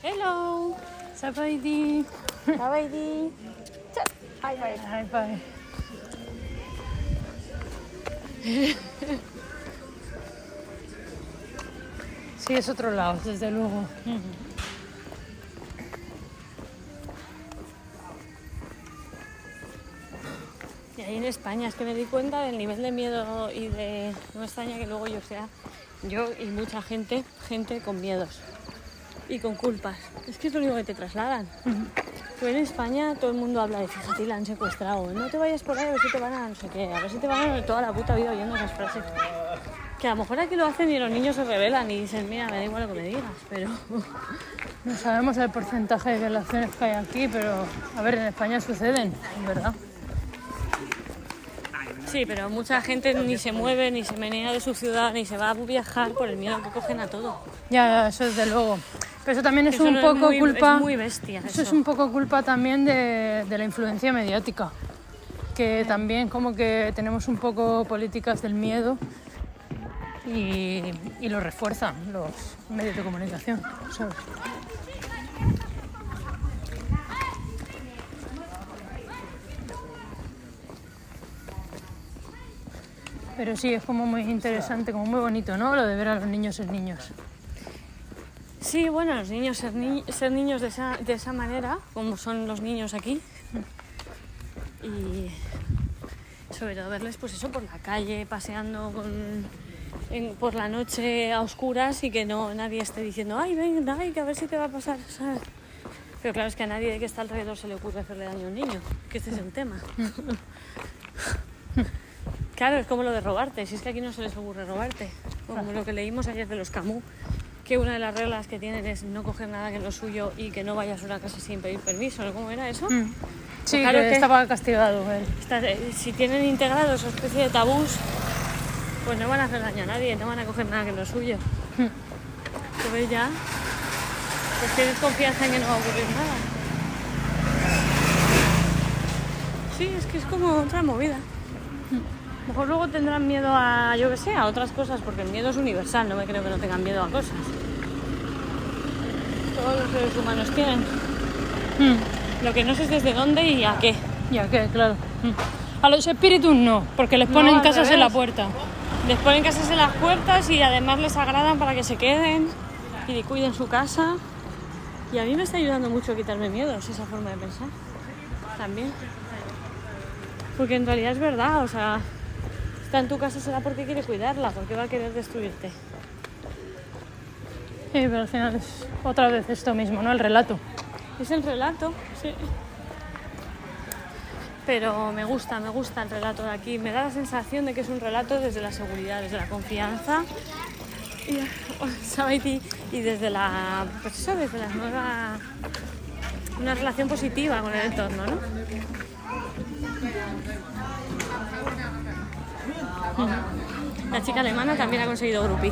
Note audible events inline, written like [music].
Hello. Sabaidi. Sabaidi. High five. High five. Sí, es otro lado, desde luego. Y ahí en España es que me di cuenta del nivel de miedo y de... No extraña que luego yo sea yo y mucha gente, gente con miedos y con culpas. Es que es lo único que te trasladan. En España todo el mundo habla de fíjate, la han secuestrado. No te vayas por ahí a ver si te van a no sé qué. A ver si te van a toda la puta vida oyendo esas frases. Que a lo mejor aquí lo hacen y los niños se rebelan y dicen, mira, me da igual lo que me digas, pero... [laughs] No sabemos el porcentaje de violaciones que hay aquí, pero a ver, en España suceden, en verdad. Sí, pero mucha gente ni se mueve, ni se menea de su ciudad, ni se va a viajar por el miedo que cogen a todo. Ya, eso desde luego. Pero eso también es Eso un poco muy, culpa. Es muy bestia. Eso es un poco culpa también de, de la influencia mediática, que también como que tenemos un poco políticas del miedo y, y lo refuerzan los medios de comunicación, ¿sabes? Pero sí, es como muy interesante, como muy bonito, ¿no? Lo de ver a los niños ser niños. Sí, bueno, los niños, ser, ni- ser niños de esa, de esa manera, como son los niños aquí. Y sobre todo verles, pues eso, por la calle, paseando con- por la noche a oscuras y que no nadie esté diciendo, ay, ven, ay, que a ver si te va a pasar. Pero claro, es que a nadie que está alrededor se le ocurre hacerle daño a un niño, que este es el tema. Claro, es como lo de robarte, si es que aquí no se les ocurre robarte. Como lo que leímos ayer de los Camus, que una de las reglas que tienen es no coger nada que no es suyo y que no vayas a una casa sin pedir permiso, ¿no? ¿Cómo era eso? Mm. Sí, claro que que- estaba castigado él. Está- eh, si tienen integrado esa especie de tabús, pues no van a hacer daño a nadie, no van a coger nada que no es suyo. Entonces ya, pues tienes confianza en que no va a ocurrir nada. Sí, es que es como otra movida. Lo mejor luego tendrán miedo a, yo que sé, a otras cosas, porque el miedo es universal, no me creo que no tengan miedo a cosas. Todos los seres humanos tienen. Mm. Lo que no sé es desde dónde y a qué. Ya que, claro. Mm. A los espíritus no, porque les ponen casas en la puerta. Les ponen casas en las puertas y además les agradan para que se queden y cuiden su casa. Y a mí me está ayudando mucho a quitarme miedos esa forma de pensar. También. Porque en realidad es verdad, o sea, está en tu casa será porque quiere cuidarla, porque va a querer destruirte. Sí, pero al final es otra vez esto mismo, ¿no? El relato. Es el relato, sí. Pero me gusta, me gusta el relato de aquí. Me da la sensación de que es un relato desde la seguridad, desde la confianza y, [laughs] ¿sabes? y, y desde la, pues eso, desde la nueva, una relación positiva con el entorno, ¿no? La chica alemana también ha conseguido grupi.